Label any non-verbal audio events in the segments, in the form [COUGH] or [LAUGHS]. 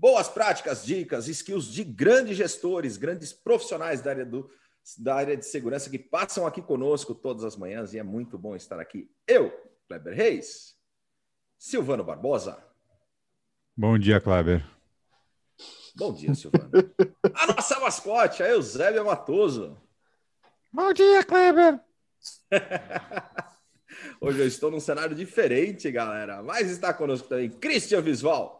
boas práticas, dicas, skills de grandes gestores, grandes profissionais da área, do, da área de segurança que passam aqui conosco todas as manhãs e é muito bom estar aqui. Eu, Kleber Reis, Silvano Barbosa. Bom dia, Kleber. Bom dia, Silvano. a nossa mascote, a Eusébia Matoso. Bom dia, Kleber. [LAUGHS] Hoje eu estou num cenário diferente, galera. Mas está conosco também Christian Visval.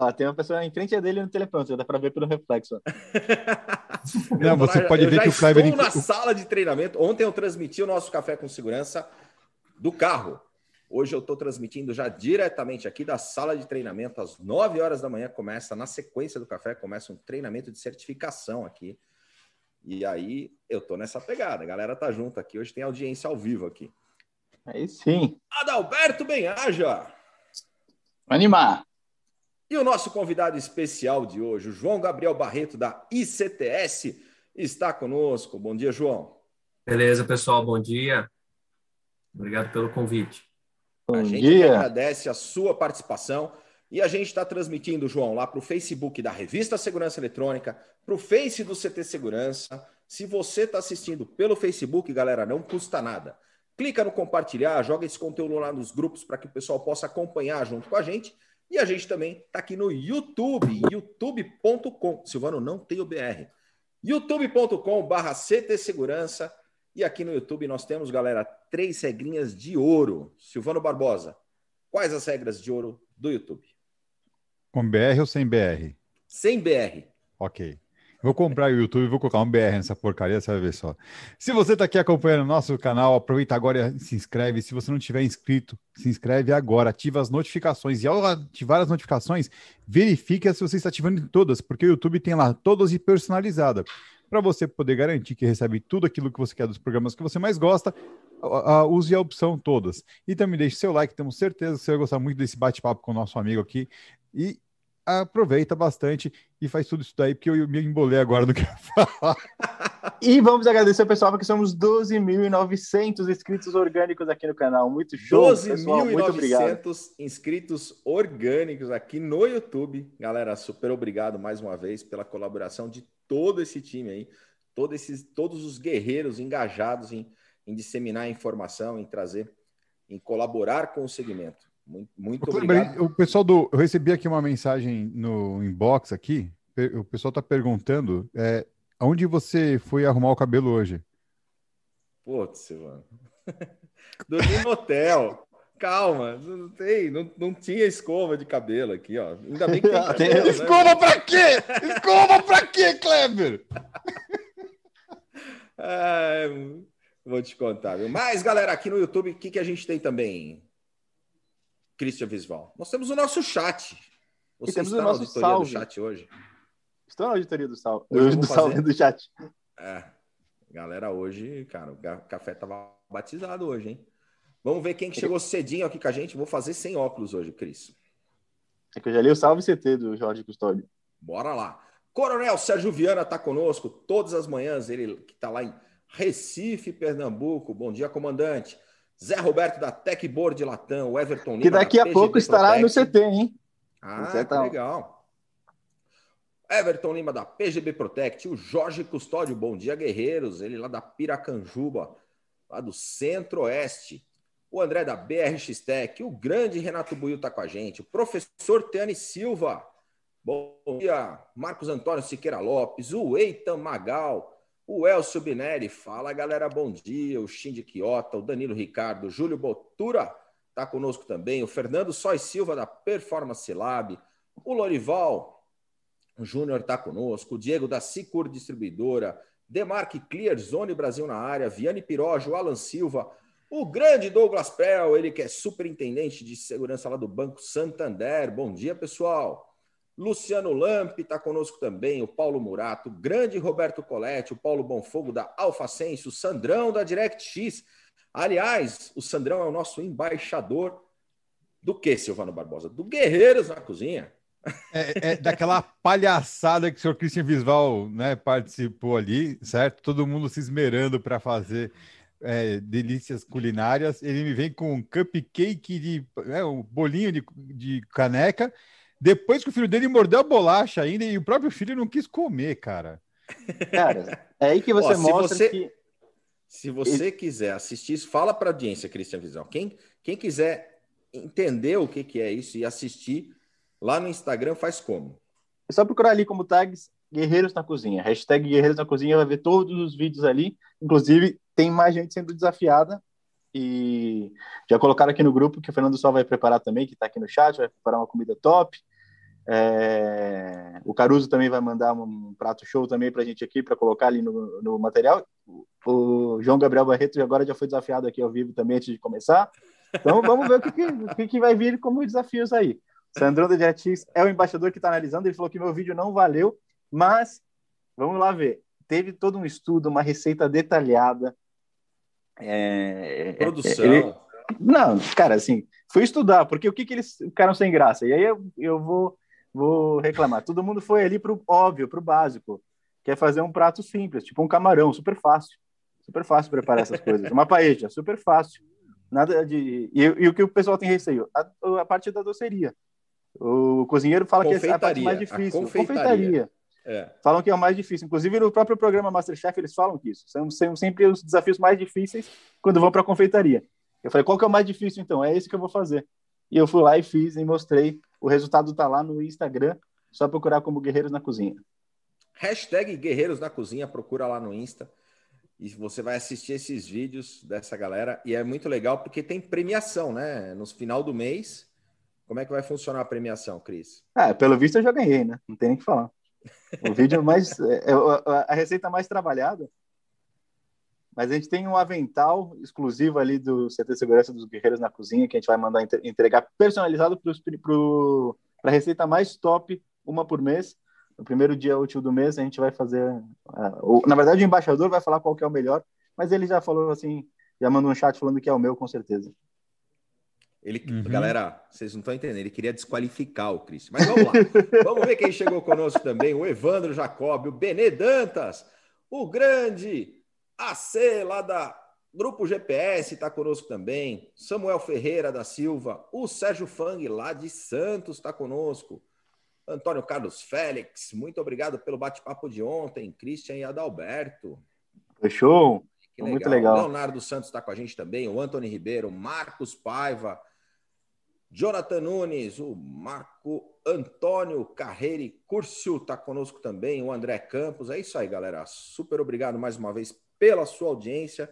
Ah, tem uma pessoa em frente dele no teleprompter, dá para ver pelo reflexo. [LAUGHS] Não, você pode ver que o Kleber... estou na sala de treinamento. Ontem eu transmiti o nosso Café com Segurança do carro. Hoje eu estou transmitindo já diretamente aqui da sala de treinamento. Às 9 horas da manhã começa, na sequência do café, começa um treinamento de certificação aqui. E aí eu estou nessa pegada. A galera tá junto aqui. Hoje tem audiência ao vivo aqui. Aí sim. Adalberto Benhaja. Animar. E o nosso convidado especial de hoje, o João Gabriel Barreto, da ICTS, está conosco. Bom dia, João. Beleza, pessoal, bom dia. Obrigado pelo convite. Bom a gente dia. agradece a sua participação e a gente está transmitindo, João, lá para o Facebook da Revista Segurança Eletrônica, para o Face do CT Segurança. Se você está assistindo pelo Facebook, galera, não custa nada. Clica no compartilhar, joga esse conteúdo lá nos grupos para que o pessoal possa acompanhar junto com a gente. E a gente também está aqui no YouTube, youtube.com. Silvano não tem o BR. youtube.com barra CT Segurança. E aqui no YouTube nós temos, galera, três regrinhas de ouro. Silvano Barbosa, quais as regras de ouro do YouTube? Com BR ou sem BR? Sem BR. Ok. Vou comprar o YouTube e vou colocar um BR nessa porcaria, você vai ver só. Se você está aqui acompanhando o nosso canal, aproveita agora e se inscreve. Se você não tiver inscrito, se inscreve agora, ativa as notificações. E ao ativar as notificações, verifique se você está ativando todas, porque o YouTube tem lá todas e personalizada. Para você poder garantir que recebe tudo aquilo que você quer dos programas que você mais gosta, use a opção todas. E também deixe seu like, temos certeza que você vai gostar muito desse bate-papo com o nosso amigo aqui. E aproveita bastante e faz tudo isso daí, porque eu me embolei agora do que falar. [LAUGHS] E vamos agradecer, pessoal, porque somos 12.900 inscritos orgânicos aqui no canal. Muito show, 12.900 inscritos orgânicos aqui no YouTube. Galera, super obrigado mais uma vez pela colaboração de todo esse time aí, todo esses, todos os guerreiros engajados em, em disseminar informação, em trazer, em colaborar com o segmento. Muito, muito obrigado. O pessoal do. Eu recebi aqui uma mensagem no inbox aqui. O pessoal está perguntando é, onde você foi arrumar o cabelo hoje? Putz, mano. [LAUGHS] Dormi no hotel. Calma, não tem, não, não tinha escova de cabelo aqui, ó. Ainda bem que tem [LAUGHS] cabelo, né, Escova pra quê? Escova pra quê, Kleber? [LAUGHS] vou te contar, viu? Mas, galera, aqui no YouTube, o que, que a gente tem também? Christian Visval. Nós temos o nosso chat. Você temos está o nosso auditoria salve. do chat hoje? Estou na auditoria do salve, do, do, salve do chat. É. Galera, hoje, cara, o café tava batizado hoje, hein? Vamos ver quem que chegou cedinho aqui com a gente. Vou fazer sem óculos hoje, Cris. É que eu já li o salve CT do Jorge Custódio. Bora lá. Coronel Sérgio Viana está conosco todas as manhãs. Ele que está lá em Recife, Pernambuco. Bom dia, comandante. Zé Roberto da Techboard Latam, o Everton Lima. Que daqui a pouco estará no CT, hein? Ah, tá legal. Everton Lima da PGB Protect, o Jorge Custódio, bom dia, guerreiros. Ele lá da Piracanjuba, lá do Centro-Oeste. O André da BRX Tech, o grande Renato Buiu está com a gente. O professor Teane Silva, bom dia. Marcos Antônio Siqueira Lopes, o Eitan Magal, o Elcio Bineri, fala galera, bom dia. O Shindy Quiota, o Danilo Ricardo, o Júlio Botura está conosco também. O Fernando Sois Silva, da Performance Lab. O Lorival Júnior está conosco. O Diego, da Sicur Distribuidora. Demarque Clear, Zone Brasil na área. Viane Pirojo, Alan Silva. O grande Douglas Pel, ele que é superintendente de segurança lá do Banco Santander. Bom dia, pessoal. Luciano Lampe está conosco também, o Paulo Murato, o grande Roberto Coletti, o Paulo Bonfogo da Alfacense, o Sandrão da DirectX. Aliás, o Sandrão é o nosso embaixador do que, Silvano Barbosa? Do Guerreiros na Cozinha. É, é, daquela palhaçada que o senhor Christian Visval né, participou ali, certo? Todo mundo se esmerando para fazer é, delícias culinárias. Ele me vem com um cupcake de é, um bolinho de, de caneca. Depois que o filho dele mordeu a bolacha ainda e o próprio filho não quis comer, cara. Cara, é aí que você Ó, mostra você, que. Se você quiser assistir isso, fala para a audiência, Cristian Visão. Quem, quem quiser entender o que, que é isso e assistir, Lá no Instagram faz como? É só procurar ali como tags Guerreiros na Cozinha. Hashtag Guerreiros na Cozinha vai ver todos os vídeos ali. Inclusive, tem mais gente sendo desafiada. E já colocaram aqui no grupo que o Fernando Sol vai preparar também, que está aqui no chat, vai preparar uma comida top. É... O Caruso também vai mandar um prato show também para a gente aqui, para colocar ali no, no material. O João Gabriel Barreto agora já foi desafiado aqui ao vivo também antes de começar. Então vamos ver o que, que, o que, que vai vir como desafios aí. Sandrão da Jetix é o embaixador que está analisando. Ele falou que meu vídeo não valeu, mas vamos lá ver. Teve todo um estudo, uma receita detalhada. É, Produção. Ele... Não, cara, assim, fui estudar, porque o que, que eles ficaram sem graça? E aí eu, eu vou, vou reclamar. Todo mundo foi ali para o óbvio, para o básico. Quer fazer um prato simples, tipo um camarão, super fácil. Super fácil preparar essas coisas. Uma paella, super fácil. Nada de. E, e, o que o pessoal tem receio? A, a parte da doceria. O cozinheiro fala que é a parte mais difícil. confeitaria. confeitaria. É. Falam que é o mais difícil. Inclusive, no próprio programa Masterchef, eles falam que isso. São, são sempre os desafios mais difíceis quando vão para a confeitaria. Eu falei, qual que é o mais difícil, então? É esse que eu vou fazer. E eu fui lá e fiz e mostrei. O resultado está lá no Instagram. Só procurar como Guerreiros na Cozinha. Hashtag Guerreiros na Cozinha, procura lá no Insta. E você vai assistir esses vídeos dessa galera. E é muito legal porque tem premiação, né? No final do mês como é que vai funcionar a premiação, Cris? Ah, pelo visto eu já ganhei, né? Não tem nem que falar. O vídeo mais. [LAUGHS] É, é, a receita mais trabalhada. Mas a gente tem um avental exclusivo ali do CT Segurança dos Guerreiros na Cozinha, que a gente vai mandar entregar personalizado para a receita mais top, uma por mês. No primeiro dia útil do mês, a gente vai fazer. Uh, o, na verdade, o embaixador vai falar qual que é o melhor, mas ele já falou assim, já mandou um chat falando que é o meu, com certeza. Ele, uhum. Galera, vocês não estão entendendo, ele queria desqualificar o Cristian. Mas vamos lá. [LAUGHS] vamos ver quem chegou conosco também: o Evandro Jacob, o Benê Dantas, o grande AC lá da Grupo GPS está conosco também. Samuel Ferreira da Silva, o Sérgio Fang lá de Santos está conosco. Antônio Carlos Félix, muito obrigado pelo bate-papo de ontem. Christian e Adalberto. Fechou. Muito legal. Leonardo Santos está com a gente também, o Antônio Ribeiro, Marcos Paiva, Jonathan Nunes, o Marco Antônio Carreire Curcio está conosco também, o André Campos. É isso aí, galera. Super obrigado mais uma vez pela sua audiência.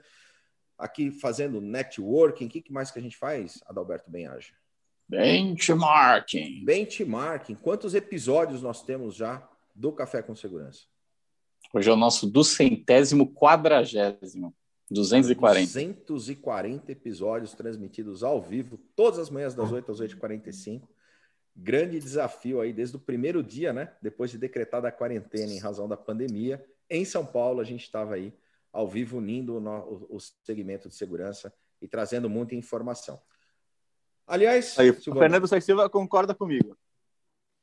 Aqui fazendo networking. O que mais que a gente faz, Adalberto Benhaja? Benchmarking. Benchmarking. Quantos episódios nós temos já do Café com Segurança? Hoje é o nosso duzentésimo quadragésimo. 240. 240 episódios transmitidos ao vivo, todas as manhãs das 8 às 8h45. Grande desafio aí desde o primeiro dia, né? Depois de decretada a quarentena em razão da pandemia. Em São Paulo, a gente estava aí ao vivo unindo o, no, o, segmento de segurança e trazendo muita informação. Aliás, aí, o Fernando Silva concorda comigo.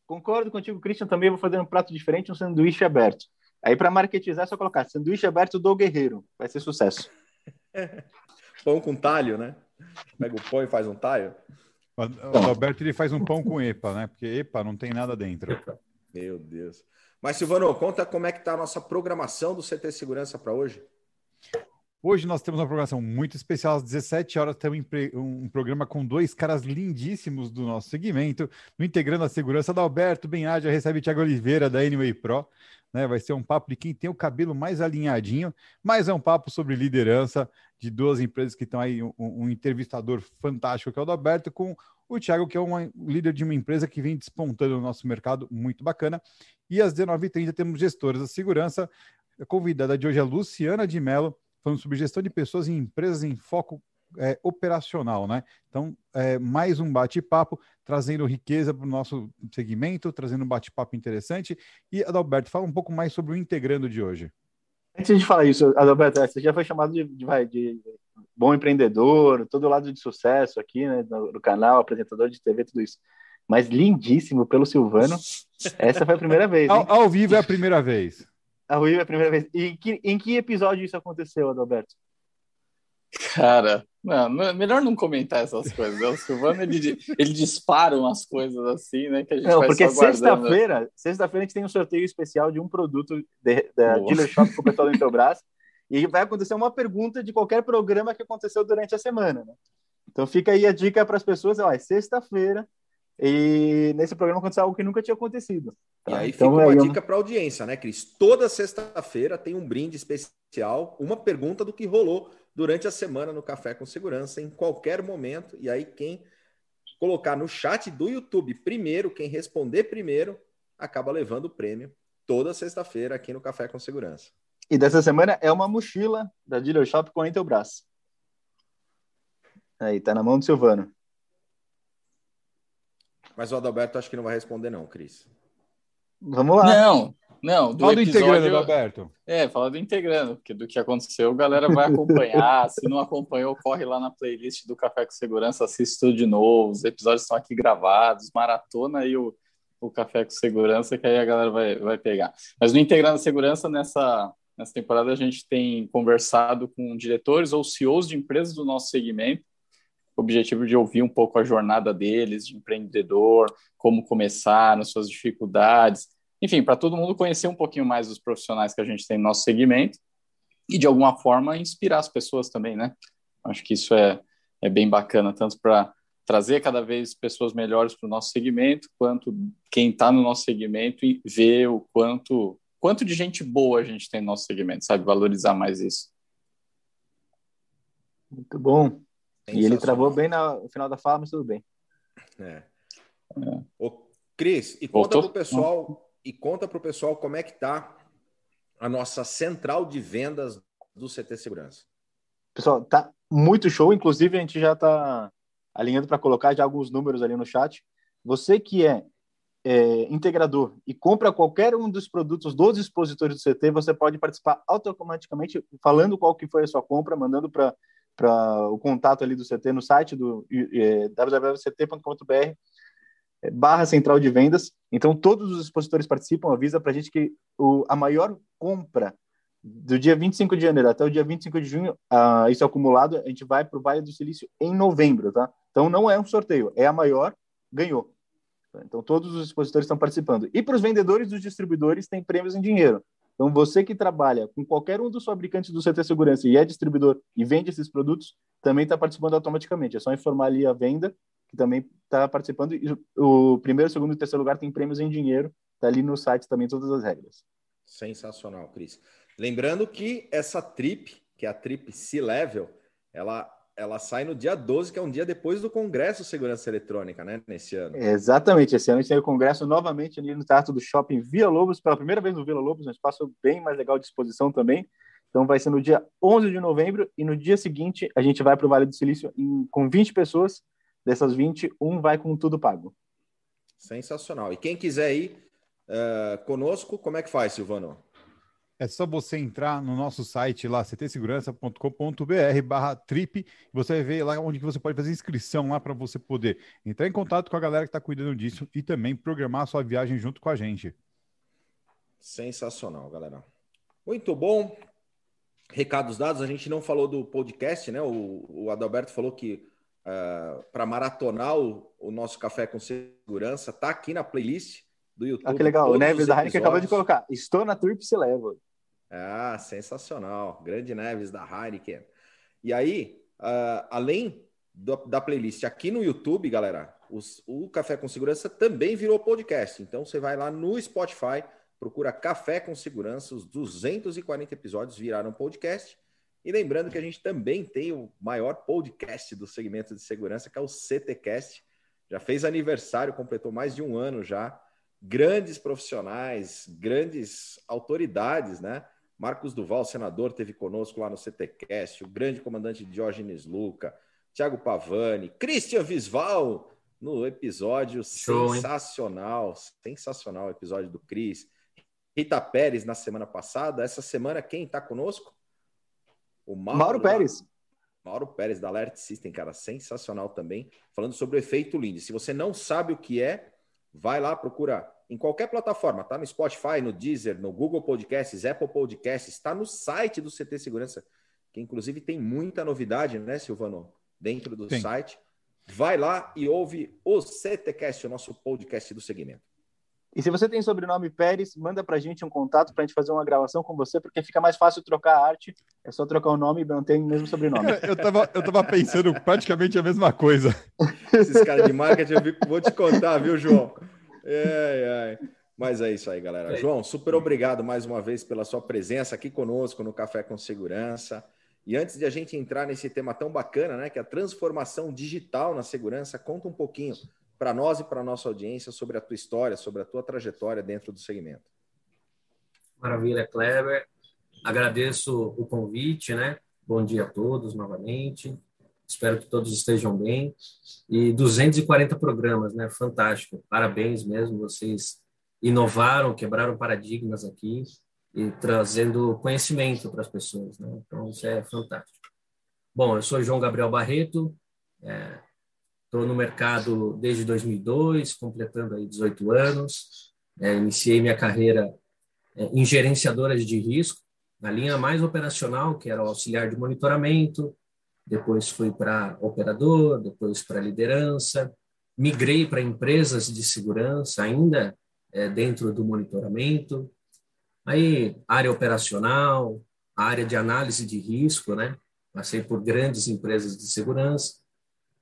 Concordo contigo, Christian. Também vou fazer um prato diferente, um sanduíche aberto. Aí, para marketizar, é só colocar sanduíche aberto do guerreiro. Vai ser sucesso. [LAUGHS] pão com talho, né? Pega o pão e faz um talho. O Alberto ele faz um pão com EPA, né? Porque EPA não tem nada dentro. Meu Deus. Mas, Silvano, conta como é que está a nossa programação do CT Segurança para hoje. Hoje nós temos uma programação muito especial. Às 17 horas tem um, programa com dois caras lindíssimos do nosso segmento, no Integrando a Segurança da Alberto Benhaja, recebe Thiago Oliveira da Anyway Pro né? Vai ser um papo de quem tem o cabelo mais alinhadinho, mas é um papo sobre liderança de duas empresas que estão aí, um, um entrevistador fantástico que é o Alberto, com o Thiago, que é um líder de uma empresa que vem despontando no nosso mercado, muito bacana. E às 19h30 temos gestores da segurança. A convidada de hoje é Luciana de Mello, falando sobre gestão de pessoas em empresas em foco é, operacional, né? Então, é, mais um bate-papo, trazendo riqueza para o nosso segmento, trazendo um bate-papo interessante. E, Adalberto, fala um pouco mais sobre o Integrando de hoje. Antes de falar isso, Adalberto, você já foi chamado de, de, de bom empreendedor, todo lado de sucesso aqui, né, no, no, canal, apresentador de TV, tudo isso. Mas lindíssimo pelo Silvano. Essa foi a primeira vez. Ao, ao, vivo é a primeira vez. Ao vivo é a primeira vez. E que, em que episódio isso aconteceu, Adalberto? Cara, não, melhor não comentar essas coisas. Né? O Silvano ele, ele dispara umas coisas assim, né? Que a gente não, porque sexta-feira, sexta-feira a gente tem um sorteio especial de um produto de, da Dealer Shop com o pessoal do [LAUGHS] Intelbras. E vai acontecer uma pergunta de qualquer programa que aconteceu durante a semana. Né? Então fica aí a dica para as pessoas: ó, é sexta-feira e nesse programa aconteceu algo que nunca tinha acontecido. Tá? E aí então, fica uma é dica para a audiência, né, Cris? Toda sexta-feira tem um brinde especial, uma pergunta do que rolou durante a semana no Café com Segurança, em qualquer momento. E aí, quem colocar no chat do YouTube primeiro, quem responder primeiro, acaba levando o prêmio toda sexta-feira aqui no Café com Segurança. E dessa semana é uma mochila da Dealer Shop com a Intelbras. Aí, tá na mão do Silvano. Mas o Adalberto acho que não vai responder, não, Cris. Vamos lá. Não, não. Do Fala do integrando, Adalberto. É, fala do integrando, porque do que aconteceu, a galera vai acompanhar. [LAUGHS] Se não acompanhou, corre lá na playlist do Café com Segurança, assiste tudo de novo. Os episódios estão aqui gravados, maratona aí o, o Café com Segurança, que aí a galera vai, vai pegar. Mas no Integrando Segurança, nessa, nessa temporada, a gente tem conversado com diretores ou CEOs de empresas do nosso segmento objetivo de ouvir um pouco a jornada deles, de empreendedor, como começar, as suas dificuldades, enfim, para todo mundo conhecer um pouquinho mais dos profissionais que a gente tem no nosso segmento e, de alguma forma, inspirar as pessoas também, né? Acho que isso é, é bem bacana, tanto para trazer cada vez pessoas melhores para o nosso segmento, quanto quem está no nosso segmento e ver o quanto, quanto de gente boa a gente tem no nosso segmento, sabe? Valorizar mais isso. Muito bom. E ele travou bem no final da fala, mas tudo bem. É. é. Ô, Cris, e conta para o pessoal, e conta para o pessoal como é que tá a nossa central de vendas do CT Segurança. Pessoal, tá muito show. Inclusive, a gente já está alinhando para colocar já alguns números ali no chat. Você que é, é, integrador e compra qualquer um dos produtos dos expositores do CT, você pode participar automaticamente falando qual que foi a sua compra, mandando para para o contato ali do CT no site do é, www.ct.com.br barra central de vendas. Então, todos os expositores participam, avisa para a gente que o, a maior compra do dia 25 de janeiro até o dia 25 de junho, uh, isso é acumulado, a gente vai para o Vale do Silício em novembro, tá? Então, não é um sorteio, é a maior, ganhou. Então, todos os expositores estão participando. E para os vendedores e os distribuidores, tem prêmios em dinheiro. Então, você que trabalha com qualquer um dos fabricantes do CT Segurança e é distribuidor e vende esses produtos, também está participando automaticamente. É só informar ali a venda, que também está participando. E o primeiro, segundo e terceiro lugar tem prêmios em dinheiro. Está ali no site também todas as regras. Sensacional, Cris. Lembrando que essa trip, que é a trip C-Level, ela ela sai no dia 12, que é um dia depois do Congresso Segurança Eletrônica, né? Nesse ano. Exatamente, esse ano a gente tem o Congresso novamente ali no Teatro do Shopping Vila Lobos, pela primeira vez no Vila Lobos, um espaço bem mais legal de exposição também. Então vai ser no dia 11 de novembro e no dia seguinte a gente vai para o Vale do Silício em, com 20 pessoas. Dessas 20, um vai com tudo pago. Sensacional. E quem quiser ir uh, conosco, como é que faz, Silvano? É só você entrar no nosso site lá, ctsegurança.com.br barra trip, você vai ver lá onde você pode fazer inscrição lá para você poder entrar em contato com a galera que está cuidando disso e também programar a sua viagem junto com a gente. Sensacional, galera. Muito bom. Recados dados, a gente não falou do podcast, né? O, o Adalberto falou que uh, ah, para maratonar o, o, nosso café com segurança, tá aqui na playlist do YouTube. Ah, que legal. O Neves da Heineken acabou de colocar. Estou na Trip se leva. Ah, sensacional. Grande Neves da Heineken. E aí, uh, além do, da playlist aqui no YouTube, galera, os, o Café com Segurança também virou podcast. Então você vai lá no Spotify, procura Café com Segurança, os 240 episódios viraram podcast. E lembrando que a gente também tem o maior podcast do segmento de segurança, que é o CTcast. Já fez aniversário, completou mais de um ano já. Grandes profissionais, grandes autoridades, né? Marcos Duval, senador, teve conosco lá no CTCast, o grande comandante Diógenes Luca, Tiago Pavani, Christian Visval, no episódio Show, sensacional, hein? sensacional episódio do Cris. Rita Pérez na semana passada. Essa semana, quem está conosco? O Mauro, Mauro Pérez. Mauro Pérez, da Alert System, cara, sensacional também, falando sobre o efeito Lindy. Se você não sabe o que é, vai lá, procura em qualquer plataforma, tá no Spotify, no Deezer, no Google Podcasts, Apple Podcasts, está no site do CT Segurança, que inclusive tem muita novidade, né, Silvano, dentro do Sim. site. Vai lá e ouve o CTcast, o nosso podcast do segmento. E se você tem sobrenome Pérez, manda para a gente um contato para a gente fazer uma gravação com você, porque fica mais fácil trocar a arte. É só trocar o nome e manter o mesmo sobrenome. [LAUGHS] eu tava, eu tava pensando praticamente a mesma coisa. Esses caras de marketing, eu vou te contar, viu, João? É, é. Mas é isso aí, galera. É. João, super obrigado mais uma vez pela sua presença aqui conosco no Café com Segurança. E antes de a gente entrar nesse tema tão bacana, né, que é a transformação digital na segurança, conta um pouquinho para nós e para a nossa audiência sobre a tua história, sobre a tua trajetória dentro do segmento. Maravilha, Kleber. Agradeço o convite, né? Bom dia a todos novamente. Espero que todos estejam bem. E 240 programas, né? Fantástico. Parabéns mesmo. Vocês inovaram, quebraram paradigmas aqui e trazendo conhecimento para as pessoas, né? Então, isso é fantástico. Bom, eu sou João Gabriel Barreto, é, Estou no mercado desde 2002, completando aí 18 anos. É, iniciei minha carreira é, em gerenciadoras de risco, na linha mais operacional, que era o auxiliar de monitoramento. Depois fui para operador, depois para liderança. Migrei para empresas de segurança, ainda é, dentro do monitoramento. Aí, área operacional, área de análise de risco, né? Passei por grandes empresas de segurança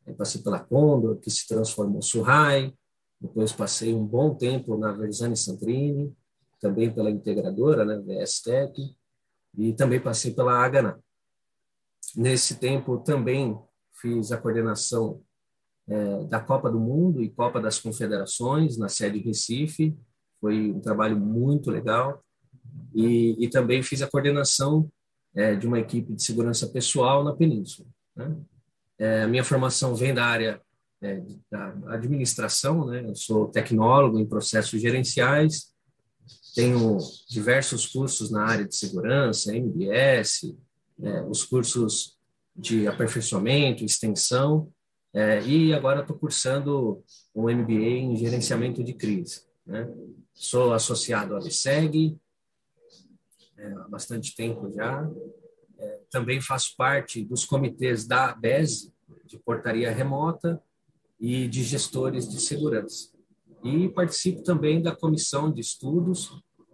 eu passei pela Condor, que se transformou em Surrai, depois passei um bom tempo na Versani Santrini, também pela integradora, né, VSTEC, e também passei pela Agana. Nesse tempo também fiz a coordenação é, da Copa do Mundo e Copa das Confederações na sede Recife, foi um trabalho muito legal, e, e também fiz a coordenação é, de uma equipe de segurança pessoal na Península. Né? É, minha formação vem da área é, da administração, né? Eu sou tecnólogo em processos gerenciais, tenho diversos cursos na área de segurança, MBS, é, os cursos de aperfeiçoamento, extensão, é, e agora estou cursando um MBA em gerenciamento de crise. Né? Sou associado à LSEG é, há bastante tempo já, é, também faço parte dos comitês da BESE, de portaria remota e de gestores de segurança. E participo também da comissão de estudos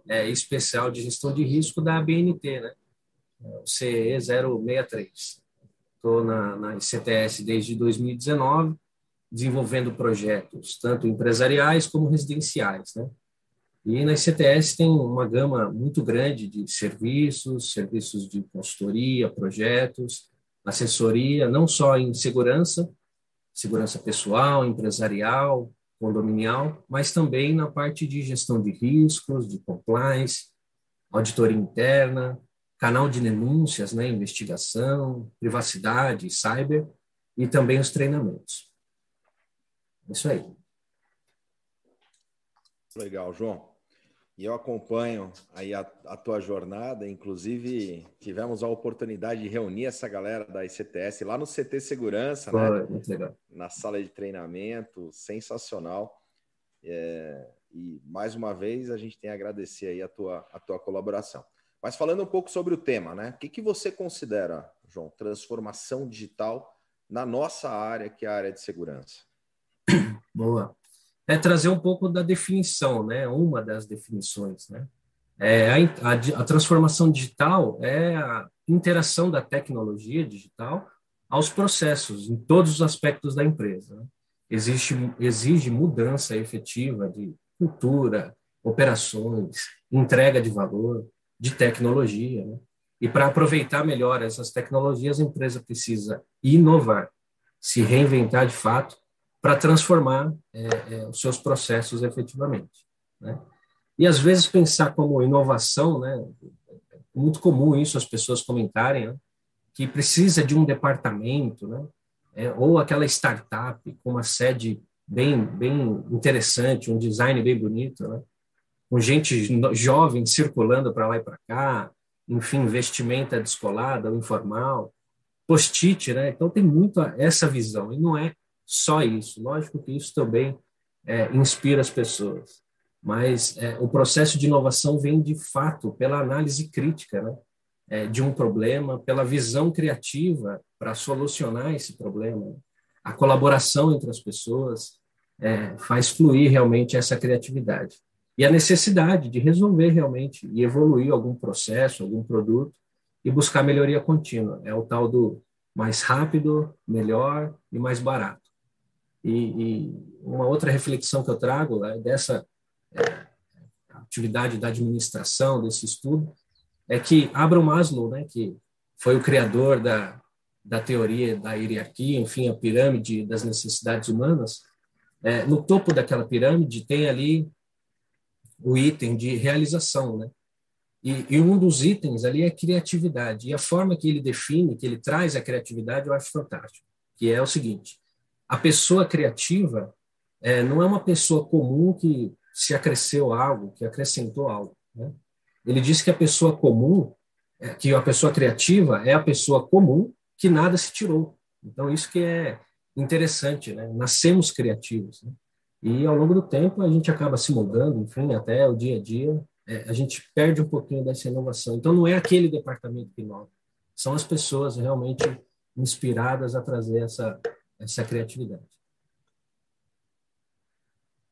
é, especial de gestão de risco da ABNT, né? O CE 063. Estou na, na ICTS desde 2019, desenvolvendo projetos tanto empresariais como residenciais, né? E na ICTS tem uma gama muito grande de serviços, serviços de consultoria, projetos, assessoria, não só em segurança, segurança pessoal, empresarial, condominial, mas também na parte de gestão de riscos, de compliance, auditoria interna, canal de denúncias, né, investigação, privacidade, cyber e também os treinamentos. É isso aí. Legal, João. E eu acompanho aí a, a, tua jornada, inclusive tivemos a oportunidade de reunir essa galera da ICTS lá no CT Segurança, né? Muito legal. Na sala de treinamento, sensacional. É, e mais uma vez a gente tem a agradecer aí a tua, a tua colaboração. Mas falando um pouco sobre o tema, né? O que, que você considera, João, transformação digital na nossa área, que é a área de segurança? [COUGHS] Boa é trazer um pouco da definição, né? Uma das definições, né? É, a, a, a, transformação digital é a interação da tecnologia digital aos processos, em todos os aspectos da empresa. Né? Existe, exige mudança efetiva de cultura, operações, entrega de valor, de tecnologia. Né? E para aproveitar melhor essas tecnologias, a empresa precisa inovar, se reinventar de fato para transformar é, é, os seus processos efetivamente. Né? E às vezes pensar como inovação, né, muito comum isso as pessoas comentarem, né? que precisa de um departamento, né? É, ou aquela startup com uma sede bem, bem interessante, um design bem bonito, né? Com gente jovem circulando para lá e para cá, enfim, vestimenta descolada informal, post-it, né? Então tem muito essa visão, e não é só isso. Lógico que isso também é, inspira as pessoas, mas é, o processo de inovação vem de fato pela análise crítica, né? É, de um problema, pela visão criativa para solucionar esse problema. A colaboração entre as pessoas é, faz fluir realmente essa criatividade. E a necessidade de resolver realmente e evoluir algum processo, algum produto e buscar melhoria contínua. É o tal do mais rápido, melhor e mais barato. E, e uma outra reflexão que eu trago é dessa é, atividade da administração, desse estudo, é que Abraham Maslow, né, que foi o criador da, da teoria da hierarquia, enfim, a pirâmide das necessidades humanas, é, no topo daquela pirâmide tem ali o item de realização, né? E, e, um dos itens ali é criatividade. E a forma que ele define, que ele traz a criatividade, eu acho fantástico. Que é o seguinte: a pessoa criativa é, não é uma pessoa comum que se acresceu algo, que acrescentou algo. Né? Ele diz que a pessoa comum, é, que a pessoa criativa é a pessoa comum que nada se tirou. Então isso que é interessante, né? Nascemos criativos. Né? E ao longo do tempo a gente acaba se mudando, enfim, até o dia a dia, é, a gente perde um pouquinho dessa inovação. Então não é aquele departamento que inova, são as pessoas realmente inspiradas a trazer essa essa criatividade.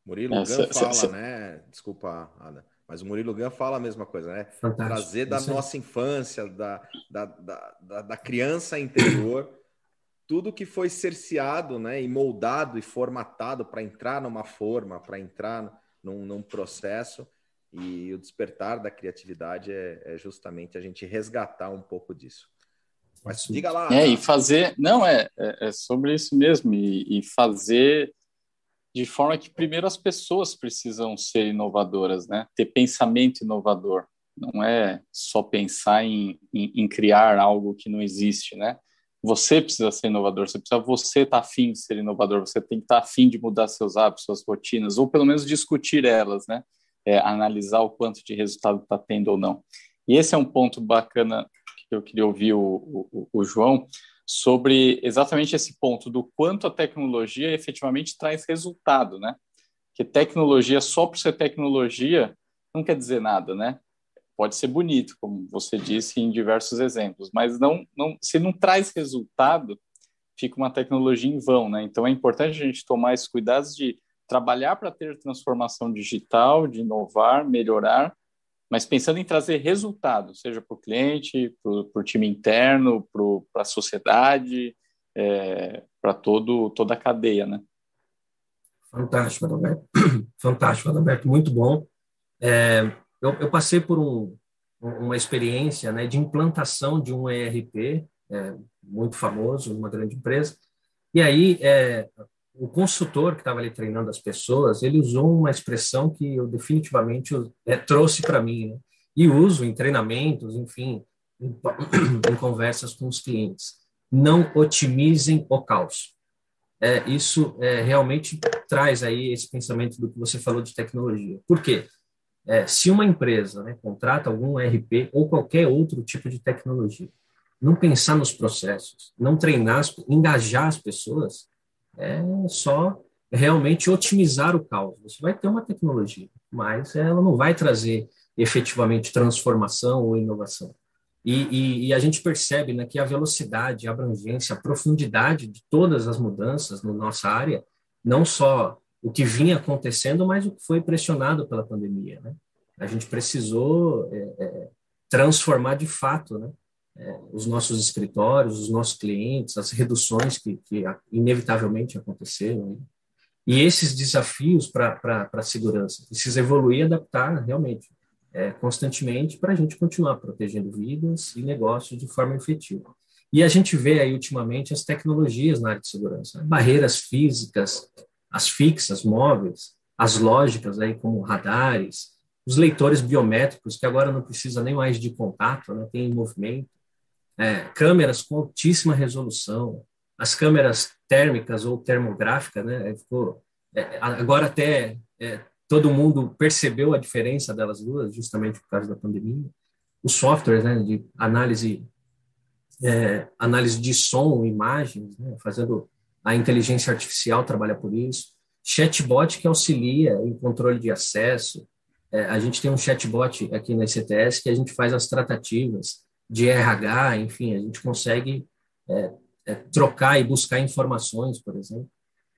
Murilo é, Gun fala, né? Desculpa, Ada, mas o Murilo Gun fala a mesma coisa, né? Fantástico. Trazer da nossa infância, da, da, da, da, criança interior, tudo que foi cerceado, né? E moldado e formatado para entrar numa forma, para entrar num, num, processo. E o despertar da criatividade é, é justamente a gente resgatar um pouco disso. Mas diga lá. É, e fazer. Não, é, é, é sobre isso mesmo. E, e, fazer de forma que, primeiro, as pessoas precisam ser inovadoras, né? Ter pensamento inovador. Não é só pensar em, em, em criar algo que não existe, né? Você precisa ser inovador, você precisa você estar tá afim de ser inovador, você tem que estar tá afim de mudar seus hábitos, suas rotinas, ou pelo menos discutir elas, né? É, analisar o quanto de resultado está tendo ou não. E esse é um ponto bacana que eu queria ouvir o, o, o João sobre exatamente esse ponto do quanto a tecnologia efetivamente traz resultado, né? Que tecnologia só por ser tecnologia não quer dizer nada, né? Pode ser bonito, como você disse em diversos exemplos, mas não, não, se não traz resultado, fica uma tecnologia em vão, né? Então é importante a gente tomar esses cuidados de trabalhar para ter transformação digital, de inovar, melhorar, mas pensando em trazer resultado, seja para o cliente, para o time interno, para a sociedade, é, para toda a cadeia, né? Fantástico, Adalberto. [CLEARS THROAT] Fantástico, Adalberto. Muito bom. É, eu, eu, passei por um, uma experiência né, de implantação de um ERP é, muito famoso, uma grande empresa. E aí, é, o consultor que estava ali treinando as pessoas, ele usou uma expressão que eu definitivamente é, trouxe para mim, né? e uso em treinamentos, enfim, em, em, conversas com os clientes. Não otimizem o caos. É, isso é, realmente traz aí esse pensamento do que você falou de tecnologia. Por quê? É, se uma empresa né, contrata algum RP ou qualquer outro tipo de tecnologia, não pensar nos processos, não treinar, engajar as pessoas, é só realmente otimizar o caos. Você vai ter uma tecnologia, mas ela não vai trazer efetivamente transformação ou inovação. E, e, e, a gente percebe né, que a velocidade, a abrangência, a profundidade de todas as mudanças na nossa área, não só o que vinha acontecendo, mas o que foi pressionado pela pandemia. Né? A gente precisou é, é, transformar de fato né, é, os nossos escritórios, os nossos clientes, as reduções que, que inevitavelmente aconteceram. Né? E esses desafios para a segurança precisa evoluir e adaptar realmente é, constantemente para a gente continuar protegendo vidas e negócios de forma efetiva. E a gente vê aí ultimamente as tecnologias na área de segurança, né? barreiras físicas, as fixas, móveis, as lógicas aí como radares, os leitores biométricos, que agora não precisa nem mais de contato, né, tem movimento, é, câmeras com altíssima resolução, as câmeras térmicas ou termográficas, né, ficou, é, agora até é, todo mundo percebeu a diferença delas duas, justamente por causa da pandemia. Os softwares né, de análise, é, análise de som, imagens, né, fazendo a inteligência artificial trabalha por isso. Chatbot que auxilia em controle de acesso. É, a gente tem um chatbot aqui na ICTS que a gente faz as tratativas de RH, enfim, a gente consegue é, é, trocar e buscar informações, por exemplo.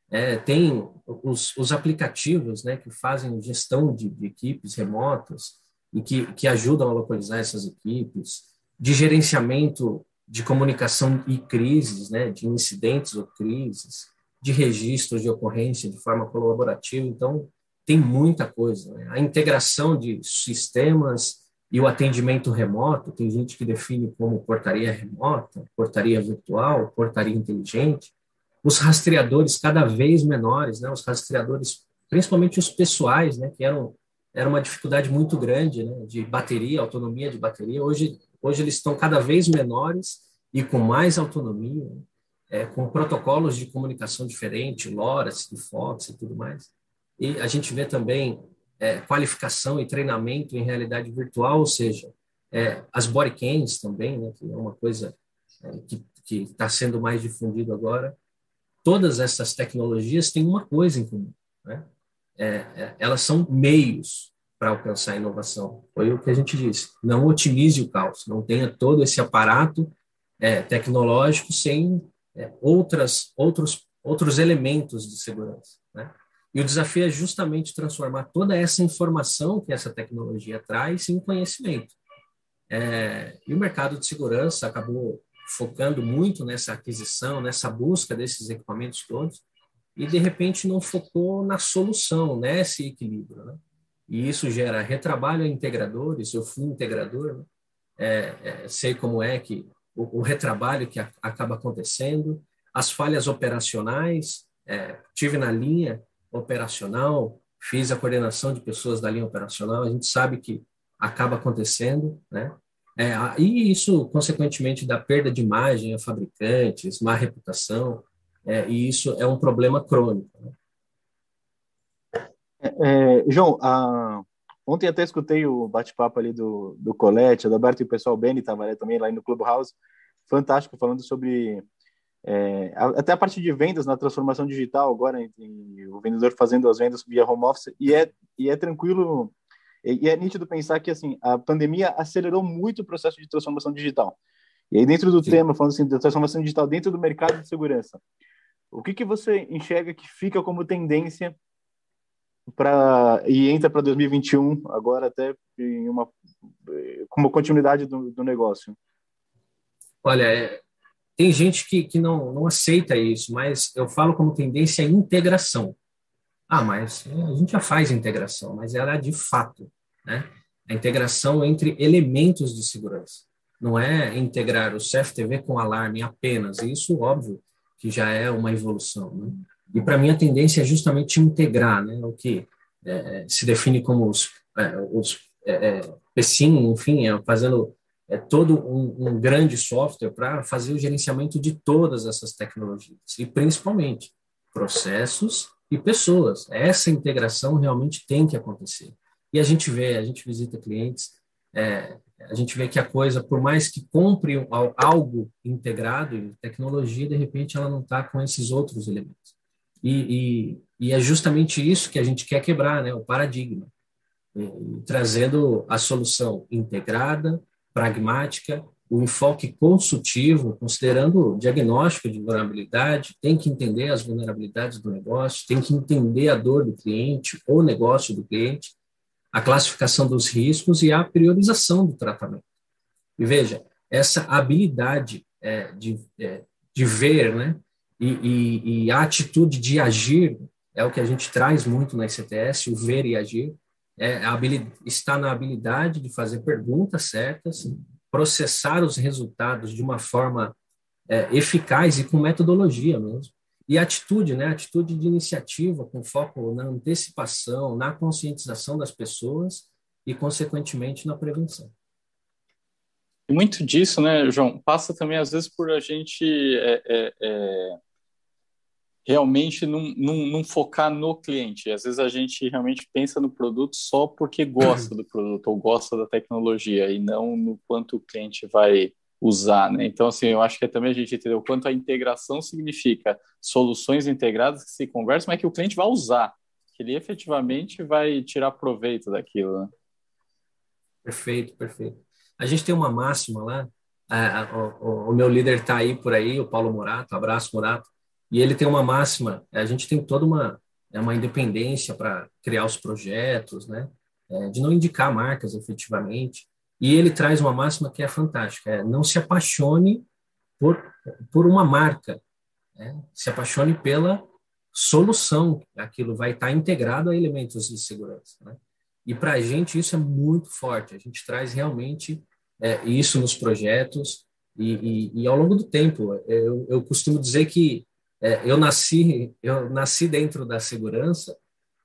É, tem os, os, aplicativos né, que fazem gestão de, de, equipes remotas e que, que ajudam a localizar essas equipes, de gerenciamento de comunicação e crises, né, de incidentes ou crises, de registros de ocorrência de forma colaborativa. Então, tem muita coisa. Né? A integração de sistemas e o atendimento remoto, tem gente que define como portaria remota, portaria virtual, portaria inteligente os rastreadores cada vez menores, né, os rastreadores, principalmente os pessoais, né, que eram era uma dificuldade muito grande, né, de bateria, autonomia de bateria. Hoje, hoje eles estão cada vez menores e com mais autonomia, é, com protocolos de comunicação diferente, LoRa, Sigfox e tudo mais. E a gente vê também é, qualificação e treinamento em realidade virtual, ou seja, é, as bodycams também, né, que é uma coisa é, que está sendo mais difundido agora, todas essas tecnologias têm uma coisa em comum, né? É, é, elas são meios para alcançar a inovação. Foi o que a gente disse. Não otimize o caos, não tenha todo esse aparato é, tecnológico sem é, outras, outros, outros elementos de segurança. Né? E o desafio é justamente transformar toda essa informação que essa tecnologia traz em conhecimento. É, e o mercado de segurança acabou focando muito nessa aquisição, nessa busca desses equipamentos todos, e de repente não focou na solução, nesse equilíbrio. Né? E isso gera retrabalho a integradores, eu fui integrador, né? é, é, sei como é que o, o retrabalho que a, acaba acontecendo, as falhas operacionais, é, tive na linha operacional, fiz a coordenação de pessoas da linha operacional, a gente sabe que acaba acontecendo, né? É, e isso, consequentemente, dá perda de imagem a fabricantes, má reputação, é, e isso é um problema crônico. Né? É, é João, a... ontem até escutei o bate-papo ali do, do Colette, do Alberto e o pessoal Beni estava também lá no Clubhouse, fantástico, falando sobre é, até a parte de vendas na transformação digital agora, o vendedor fazendo as vendas via home office, e é, e é tranquilo e, é nítido pensar que assim a pandemia acelerou muito o processo de transformação digital. E aí dentro do Sim. tema, falando assim da transformação digital dentro do mercado de segurança, o que que você enxerga que fica como tendência para e entra para 2021 agora até em uma como continuidade do, do negócio? Olha, é, tem gente que, que não, não aceita isso, mas eu falo como tendência a integração. Ah, mas a gente já faz integração, mas ela é de fato, né? A integração entre elementos de segurança. Não é integrar o CFTV com alarme apenas. Isso, óbvio, que já é uma evolução. Né? E para mim a tendência é justamente integrar, né? O que é, se define como os, é, os é, é PSIM, enfim, é, fazendo é, todo um, um grande software para fazer o gerenciamento de todas essas tecnologias e principalmente processos e pessoas. Essa integração realmente tem que acontecer. E a gente vê, a gente visita clientes, é, a gente vê que a coisa, por mais que compre algo integrado em tecnologia, de repente ela não está com esses outros elementos. E, e, e, é justamente isso que a gente quer quebrar, né, o paradigma, e, trazendo a solução integrada, pragmática o enfoque consultivo, considerando o diagnóstico de vulnerabilidade, tem que entender as vulnerabilidades do negócio, tem que entender a dor do cliente, o negócio do cliente, a classificação dos riscos e a priorização do tratamento. E veja, essa habilidade é, de, é, de ver, né, e, e, e, a atitude de agir é o que a gente traz muito na ICTS, o ver e agir, é, está na habilidade de fazer perguntas certas, processar os resultados de uma forma é, eficaz e com metodologia mesmo. E atitude, né? Atitude de iniciativa, com foco na antecipação, na conscientização das pessoas e, consequentemente, na prevenção. Muito disso, né, João, passa também às vezes por a gente é, é, é, realmente não, não, não, focar no cliente. Às vezes a gente realmente pensa no produto só porque gosta do produto ou gosta da tecnologia e não no quanto o cliente vai usar, né? Então, assim, eu acho que é também a gente entendeu o quanto a integração significa soluções integradas que se conversam, mas que o cliente vai usar, que ele efetivamente vai tirar proveito daquilo, né? Perfeito, perfeito. A gente tem uma máxima lá, o, o, meu líder está aí por aí, o Paulo Morato, abraço Morato, e ele tem uma máxima, a gente tem toda uma, é uma independência para criar os projetos, né? É, de não indicar marcas efetivamente, e ele traz uma máxima que é fantástica, é não se apaixone por, por uma marca, né? se apaixone pela solução, aquilo vai estar integrado a elementos de segurança. Né? E para a gente isso é muito forte, a gente traz realmente é, isso nos projetos e, e, e, ao longo do tempo. Eu, eu costumo dizer que é, eu nasci eu nasci dentro da segurança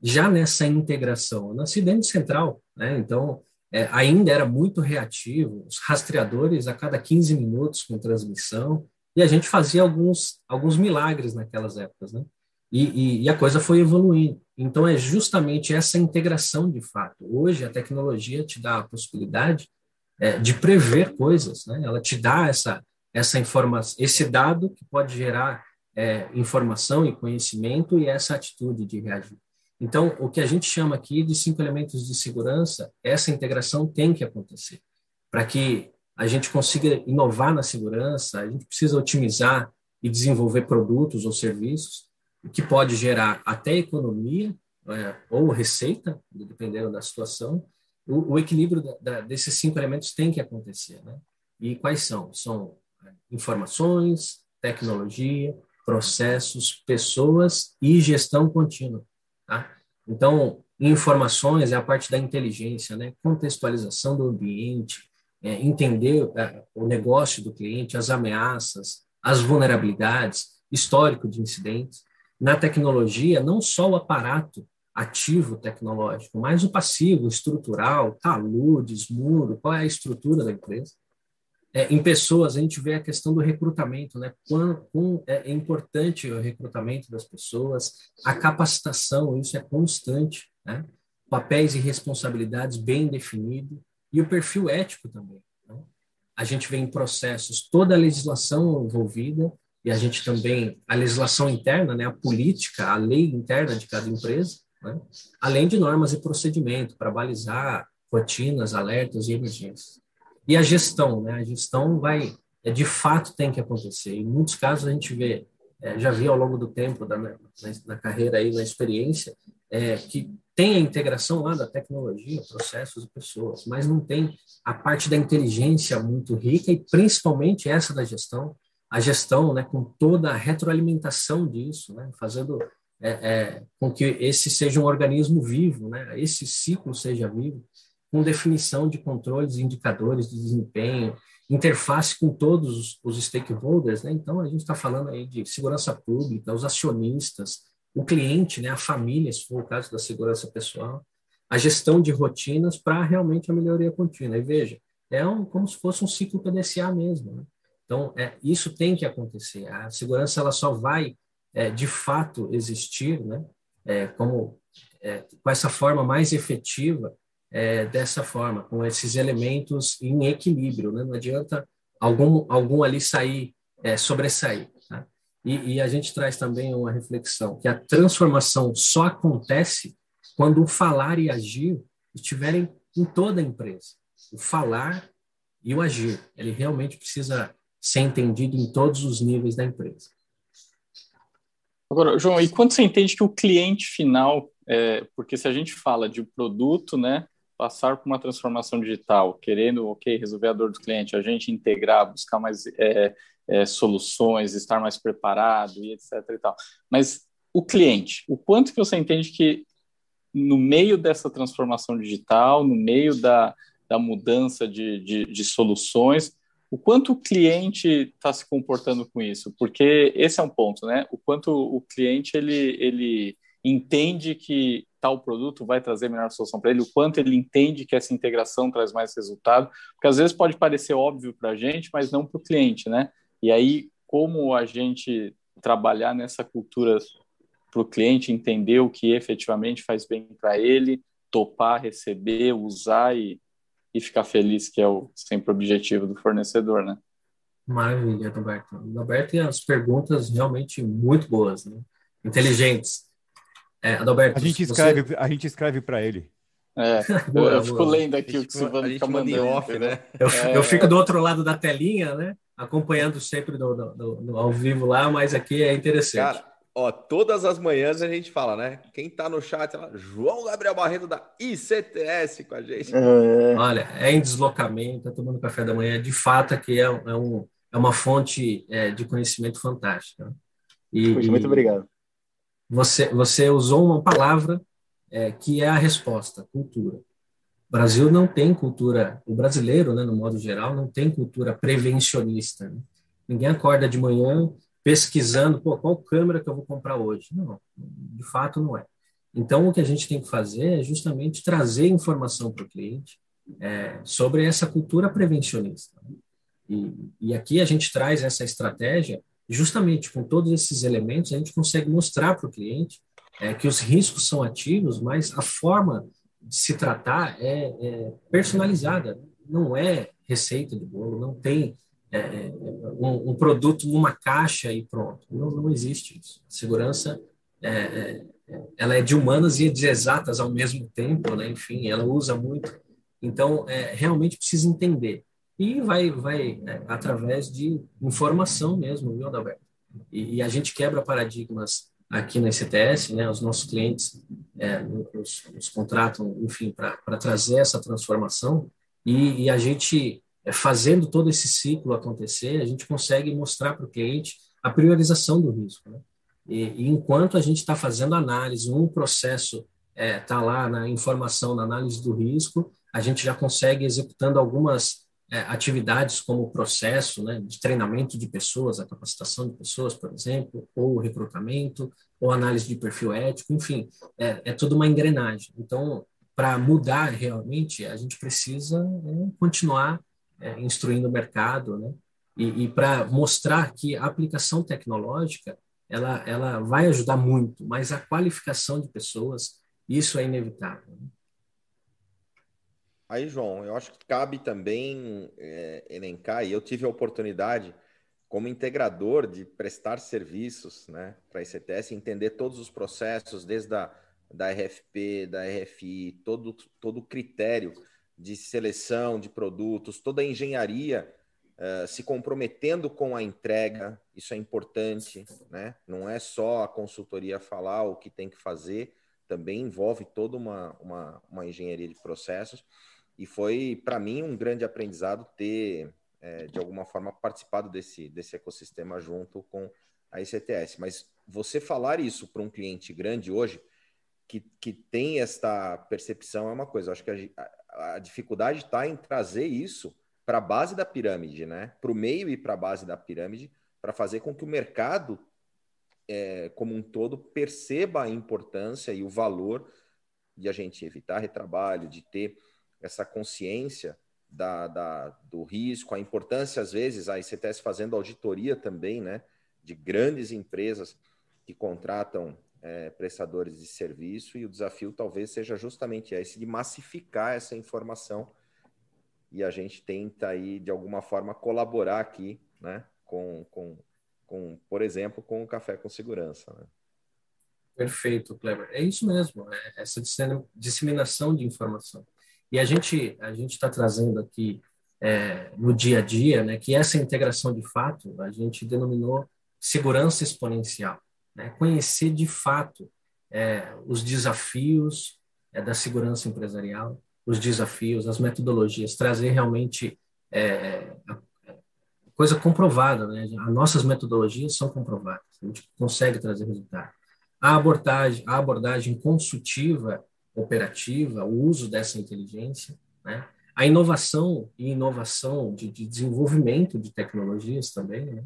já nessa integração. Eu nasci dentro de central, né? Então é, ainda era muito reativo, os rastreadores a cada 15 minutos com transmissão e a gente fazia alguns alguns milagres naquelas épocas, né? E, e, a coisa foi evoluindo. Então, é justamente essa integração de fato. Hoje, a tecnologia te dá a possibilidade é, de prever coisas, né? Ela te dá essa essa informação, esse dado que pode gerar é, informação e conhecimento e essa atitude de reagir. Então, o que a gente chama aqui de cinco elementos de segurança, essa integração tem que acontecer para que a gente consiga inovar na segurança. A gente precisa otimizar e desenvolver produtos ou serviços que pode gerar até economia é, ou receita, dependendo da situação, o, o equilíbrio da, da, desses cinco elementos tem que acontecer. Né? E quais são? São é, informações, tecnologia, processos, pessoas e gestão contínua. Tá? Então, informações é a parte da inteligência, né? contextualização do ambiente, é, entender é, o negócio do cliente, as ameaças, as vulnerabilidades, histórico de incidentes. Na tecnologia, não só o aparato ativo tecnológico, mas o passivo, estrutural, taludes, muro, qual é a estrutura da empresa. É, em pessoas, a gente vê a questão do recrutamento, né? Quão, quão é, é importante o recrutamento das pessoas, a capacitação, isso é constante, né? Papéis e responsabilidades bem definidos, e o perfil ético também. Né? A gente vê em processos toda a legislação envolvida, e a gente também, a legislação interna, né? A política, a lei interna de cada empresa, né? além de normas e procedimento para balizar rotinas, alertas e emergências. E a gestão, né? A gestão vai, é, de fato, tem que acontecer. Em muitos casos a gente vê, é, já vi ao longo do tempo da na, na carreira aí, na experiência, é, que tem a integração lá da tecnologia, processos e pessoas, mas não tem a parte da inteligência muito rica e principalmente essa da gestão, a gestão, né, com toda a retroalimentação disso, né, fazendo é, é, com que esse seja um organismo vivo, né? esse ciclo seja vivo, com definição de controles indicadores de desempenho, interface com todos os, stakeholders. Né? Então, a gente está falando aí de segurança pública, os acionistas, o cliente, né? a família, se for o caso da segurança pessoal, a gestão de rotinas para realmente a melhoria contínua. E veja, é um, como se fosse um ciclo PDCA mesmo. Né? Então, é, isso tem que acontecer. A segurança ela só vai é, de fato existir, né, é, como é, com essa forma mais efetiva, é, dessa forma, com esses elementos em equilíbrio, né? Não adianta algum algum ali sair é, sobressair. Tá? E, e a gente traz também uma reflexão que a transformação só acontece quando o falar e agir estiverem em toda a empresa. O falar e o agir, ele realmente precisa ser entendido em todos os níveis da empresa. Agora, João, e quando você entende que o cliente final, é, porque se a gente fala de produto, né, passar por uma transformação digital, querendo, ok, resolver a dor do cliente, a gente integrar, buscar mais é, é, soluções, estar mais preparado e etc e tal. Mas o cliente, o quanto que você entende que no meio dessa transformação digital, no meio da, da mudança de, de, de soluções, o quanto o cliente está se comportando com isso, porque esse é um ponto, né? O quanto o cliente ele, ele entende que tal produto vai trazer melhor solução para ele, o quanto ele entende que essa integração traz mais resultado, porque às vezes pode parecer óbvio para a gente, mas não para o cliente, né? E aí, como a gente trabalhar nessa cultura para o cliente entender o que efetivamente faz bem para ele, topar, receber, usar e, e ficar feliz, que é o sempre o objetivo do fornecedor, né? Maravilha, Roberto. Roberto tem as perguntas realmente muito boas, né? inteligentes. É, Adalberto, a gente escreve, você... a gente escreve para ele. É, [LAUGHS] boa, eu, fico lendo aqui o que o Silvano fica mandando. Off, né? Eu, é, eu, fico do outro lado da telinha, né? Acompanhando sempre do, do, do, ao vivo lá, mas aqui é interessante. Cara, ó, todas as manhãs a gente fala, né? Quem tá no chat lá, João Gabriel Barreto da ICTS com a gente. É. Olha, é em deslocamento, tá tomando café da manhã, de fato aqui é, é, um, é uma fonte é, de conhecimento fantástica. E, muito obrigado. Você, você usou uma palavra é, que é a resposta, cultura. O Brasil não tem cultura, o brasileiro, né, no modo geral, não tem cultura prevencionista. Né? Ninguém acorda de manhã pesquisando Pô, qual câmera que eu vou comprar hoje. Não, de fato não é. Então, o que a gente tem que fazer é justamente trazer informação para o cliente é, sobre essa cultura prevencionista. Né? E, e aqui a gente traz essa estratégia justamente com todos esses elementos, a gente consegue mostrar para o cliente é, que os riscos são ativos, mas a forma de se tratar é, é personalizada, não é receita de bolo, não tem é, é, um, um, produto numa caixa e pronto. Não, não existe isso. A segurança é, é, ela é de humanas e de exatas ao mesmo tempo, né? enfim, ela usa muito. Então, realmente precisa entender e vai, vai é, através de informação mesmo, viu, Adalberto? E, e, a gente quebra paradigmas aqui na CTS, né? Os nossos clientes é, nos, nos, contratam, enfim, para trazer essa transformação e, e a gente, é, fazendo todo esse ciclo acontecer, a gente consegue mostrar para o cliente a priorização do risco, né? E, e enquanto a gente está fazendo análise, um processo está é, tá lá na informação, na análise do risco, a gente já consegue executando algumas é, atividades como o processo né, de treinamento de pessoas, a capacitação de pessoas, por exemplo, ou recrutamento, ou análise de perfil ético, enfim, é, é toda uma engrenagem. Então, para mudar realmente, a gente precisa é, continuar é, instruindo o mercado, né? E, e para mostrar que a aplicação tecnológica ela, ela vai ajudar muito, mas a qualificação de pessoas, isso é inevitável. Né? Aí, João, eu acho que cabe também é, elencar, e eu tive a oportunidade, como integrador, de prestar serviços né, para a ICTS, entender todos os processos, desde a da RFP, da RFI, todo, todo o critério de seleção de produtos, toda a engenharia uh, se comprometendo com a entrega, isso é importante, né? Não é só a consultoria falar o que tem que fazer, também envolve toda uma, uma, uma engenharia de processos. E foi, para mim, um grande aprendizado ter, é, de alguma forma, participado desse, desse ecossistema junto com a ICTS. Mas você falar isso para um cliente grande hoje, que, que tem esta percepção, é uma coisa. Acho que a, a, a dificuldade está em trazer isso para a base da pirâmide, né? para o meio e para a base da pirâmide, para fazer com que o mercado, é, como um todo, perceba a importância e o valor de a gente evitar retrabalho, de ter essa consciência da, da, do risco, a importância, às vezes, a ICTS fazendo auditoria também, né, de grandes empresas que contratam é, prestadores de serviço, e o desafio talvez seja justamente esse de massificar essa informação e a gente tenta aí, de alguma forma, colaborar aqui, né, com, com, com por exemplo, com o Café com Segurança, né? Perfeito, Kleber. É isso mesmo, é essa disseminação de informação. E a gente a gente está trazendo aqui é, no dia a dia, né, que essa integração de fato a gente denominou segurança exponencial, né? Conhecer de fato é, os desafios é, da segurança empresarial, os desafios, as metodologias, trazer realmente é, coisa comprovada, né? As nossas metodologias são comprovadas, a gente consegue trazer resultado. A abordagem, a abordagem consultiva operativa, o uso dessa inteligência, né? a inovação e inovação de, de desenvolvimento de tecnologias também, né?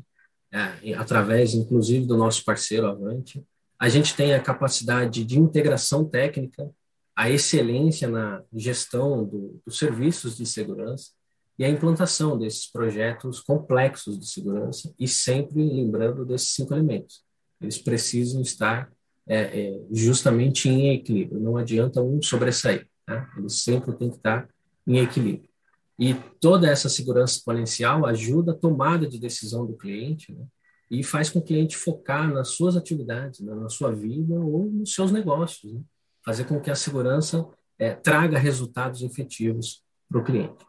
é, através, inclusive, do nosso parceiro Avante, a gente tem a capacidade de integração técnica, a excelência na gestão do, dos serviços de segurança e a implantação desses projetos complexos de segurança e sempre lembrando desses cinco elementos. Eles precisam estar é, é, justamente em equilíbrio, não adianta um sobressair, tá? eles sempre têm que estar em equilíbrio. E toda essa segurança exponencial ajuda a tomada de decisão do cliente né? e faz com que o cliente focar nas suas atividades, né? na sua vida ou nos seus negócios, né? fazer com que a segurança é, traga resultados efetivos para o cliente.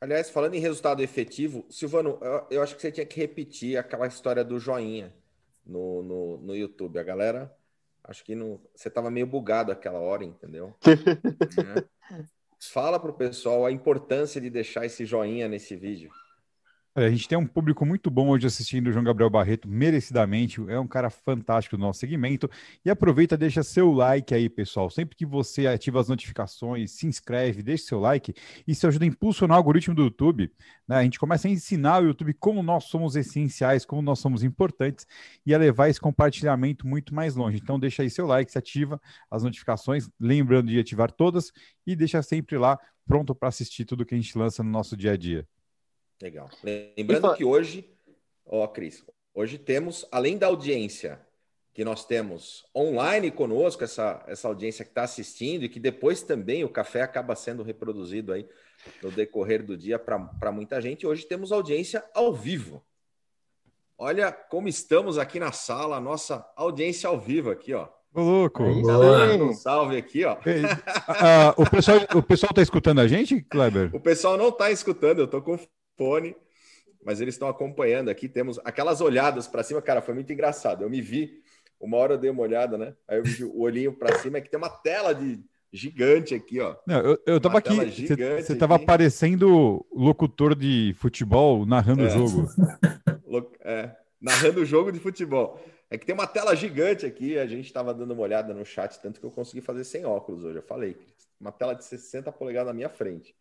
Aliás, falando em resultado efetivo, Silvano, eu, eu, acho que você tinha que repetir aquela história do joinha no, no, no YouTube. A galera, acho que não, você estava meio bugado aquela hora, entendeu? [LAUGHS] é. Fala para o pessoal a importância de deixar esse joinha nesse vídeo. A gente tem um público muito bom hoje assistindo o João Gabriel Barreto, merecidamente. É um cara fantástico do nosso segmento. E aproveita, deixa seu like aí, pessoal. Sempre que você ativa as notificações, se inscreve, deixa seu like. Isso ajuda a impulsionar o algoritmo do YouTube. Né? A gente começa a ensinar o YouTube como nós somos essenciais, como nós somos importantes e a levar esse compartilhamento muito mais longe. Então, deixa aí seu like, se ativa as notificações, lembrando de ativar todas e deixa sempre lá pronto para assistir tudo que a gente lança no nosso dia a dia. Legal. Lembrando que hoje, ó, Cris, hoje temos, além da audiência que nós temos online conosco, essa, essa audiência que está assistindo e que depois também o café acaba sendo reproduzido aí no decorrer do dia para muita gente. Hoje temos audiência ao vivo. Olha como estamos aqui na sala, a nossa audiência ao vivo aqui, ó. Ô, louco. um salve aqui, ó. Uh, o pessoal o pessoal está escutando a gente, Kleber? O pessoal não está escutando, eu estou com fone, mas eles estão acompanhando aqui. Temos aquelas olhadas para cima, cara, foi muito engraçado. Eu me vi, uma hora eu dei uma olhada, né? Aí eu vi o olhinho para cima, é que tem uma tela de gigante aqui, ó. Não, eu, eu tava aqui, você tava aqui. parecendo locutor de futebol narrando é. o jogo. [LAUGHS] É, narrando o jogo de futebol. É que tem uma tela gigante aqui, a gente estava dando uma olhada no chat, tanto que eu consegui fazer sem óculos hoje, eu falei. Uma tela de 60 polegadas na minha frente.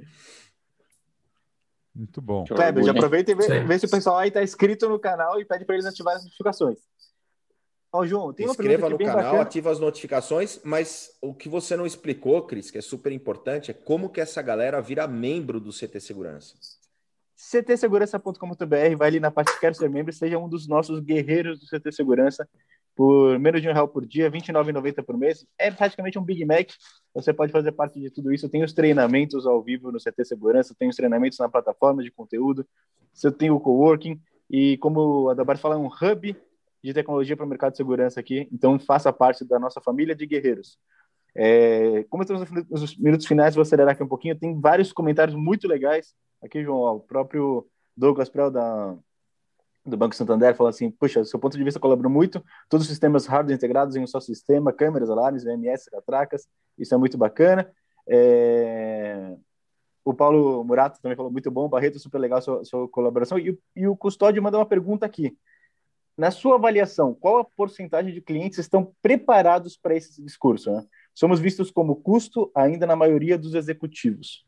Muito bom. Kleber, já aproveita e vê, vê, se o pessoal aí está inscrito no canal e pede para eles ativar as notificações. Ó, João, tem uma Inscreva no canal, bacana. ativa as notificações, mas o que você não explicou, Cris, que é super importante, é como que essa galera vira membro do CT Segurança. ctsegurança.com.br, vai ali na parte Quero Ser Membro, seja um dos nossos guerreiros do CT Segurança por menos de um real por dia, R$29,90 por mês. É praticamente um Big Mac. Você pode fazer parte de tudo isso. Tem os treinamentos ao vivo no CT Segurança, tem os treinamentos na plataforma de conteúdo, você tem o coworking e, como a Dabar fala, é um hub de tecnologia para o mercado de segurança aqui. Então, faça parte da nossa família de guerreiros. É, como estamos nos minutos finais, vou acelerar aqui um pouquinho. Tem vários comentários muito legais. Aqui, João, o próprio Douglas Prel da do Banco Santander falou assim, puxa, seu ponto de vista colaborou muito, todos os sistemas hardware integrados em um só sistema, câmeras, alarmes, VMS, catracas, isso é muito bacana. É... O Paulo Murato também falou muito bom, Barreto, super legal sua, sua colaboração. E, e o Custódio manda uma pergunta aqui. Na sua avaliação, qual a porcentagem de clientes estão preparados para esse discurso? Né? Somos vistos como custo ainda na maioria dos executivos.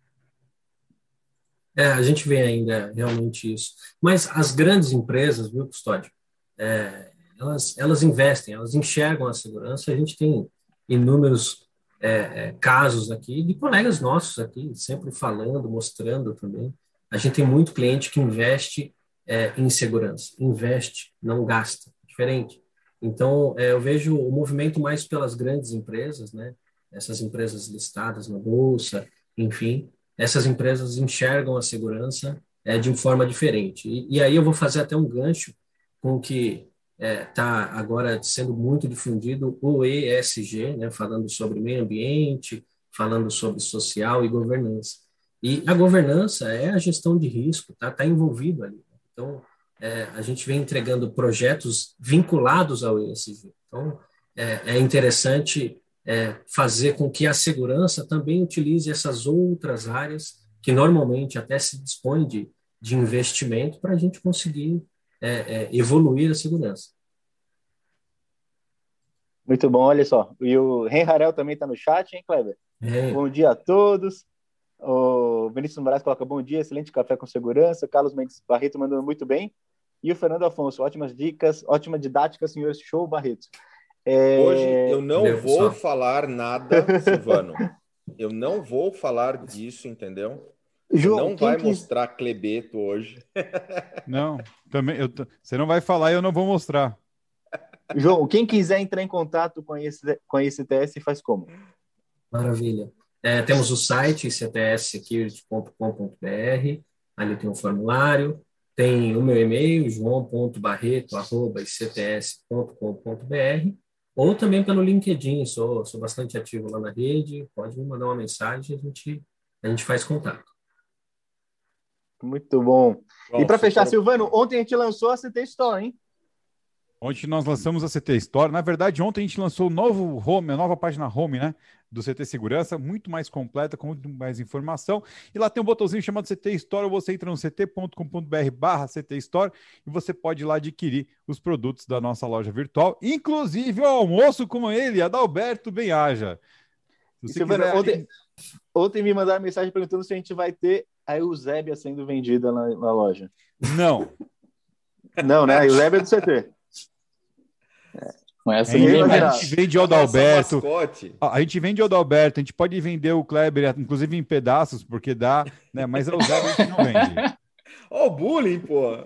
É, a gente vê ainda realmente isso. Mas as grandes empresas, viu, Custódio, é, elas, elas investem, elas enxergam a segurança. A gente tem inúmeros é, é, casos aqui de colegas nossos aqui, sempre falando, mostrando também. A gente tem muito cliente que investe é, em segurança, investe, não gasta, diferente. Então, é, eu vejo o movimento mais pelas grandes empresas, né? Essas empresas listadas na bolsa, enfim, essas empresas enxergam a segurança é, de uma forma diferente. E, e, aí eu vou fazer até um gancho com o que está é, tá agora sendo muito difundido o ESG, né, falando sobre meio ambiente, falando sobre social e governança. E a governança é a gestão de risco, está tá envolvido ali. Então, é, a gente vem entregando projetos vinculados ao ESG. Então, é, é interessante é, fazer com que a segurança também utilize essas outras áreas que normalmente até se dispõe de, de investimento para a gente conseguir é, é, evoluir a segurança. Muito bom, olha só. E o Ren Harel também está no chat, hein, Kleber? É. Bom dia a todos. O Vinícius Moraes coloca bom dia, excelente café com segurança. Carlos Mendes Barreto mandando muito bem. E o Fernando Afonso, ótimas dicas, ótima didática, senhor Show Barreto. É... Hoje eu não Deus vou só. falar nada, [LAUGHS] Silvano. eu não vou falar disso, entendeu? João, não vai mostrar Clebeto hoje. [LAUGHS] Não, também eu, você não vai falar e eu não vou mostrar. João, quem quiser entrar em contato com esse, com esse TS faz como? Maravilha. É, temos o site ctssecurity.com.br, ali tem um formulário, tem o meu e-mail, joão.barreto.cts.com.br, ou também pelo LinkedIn, sou, sou bastante ativo lá na rede, pode me mandar uma mensagem, a gente, a gente faz contato. Muito bom. bom e para fechar, Silvano, ontem a gente lançou a CT Store, hein? Ontem nós lançamos a CT Store. Na verdade, ontem a gente lançou o novo home, a nova página home, né? Do CT Segurança, muito mais completa, com muito mais informação. E lá tem um botãozinho chamado CT Store. Você entra no ct.com.br barra CT Store e você pode ir lá adquirir os produtos da nossa loja virtual, inclusive o almoço com ele, Adalberto Benhaja. Se Silvana, quiser... ontem, ontem me mandaram mensagem perguntando se a gente vai ter a Eusébia sendo vendida na, na loja. Não. Não, né? A Eusébia é do CT. Com essa ninguém A gente vende o Adalberto. A gente vende o Adalberto, a gente pode vender o Kleber, inclusive em pedaços, porque dá, né? Mas é o Zé a gente não vende. [LAUGHS] Ó, o bullying, pô.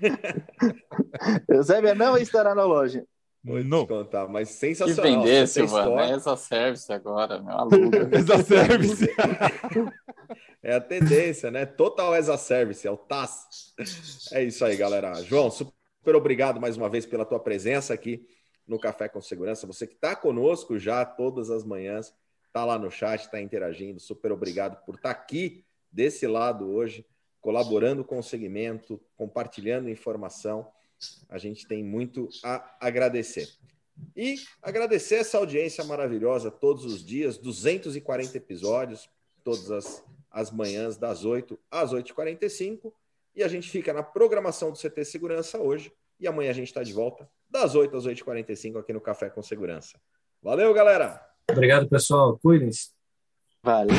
[LAUGHS] Eusébia não estará na loja. Vou não. te contar, mas sensacional. Que vender, Silvano, é essa service agora, meu aluno. [LAUGHS] essa service. é a tendência, né? Total essa service, é o TAS. É isso aí, galera. João, super Super obrigado mais uma vez pela tua presença aqui no Café com Segurança. Você que está conosco já todas as manhãs, está lá no chat, está interagindo. Super obrigado por estar tá aqui desse lado hoje, colaborando com o segmento, compartilhando informação. A gente tem muito a agradecer. E agradecer essa audiência maravilhosa todos os dias, 240 episódios, todas as, as manhãs, das 8 às 8h45. E a gente fica na programação do CT Segurança hoje. E amanhã a gente está de volta, das 8 às 8h45 aqui no Café com Segurança. Valeu, galera! Obrigado, pessoal. Cuidem-se. Valeu.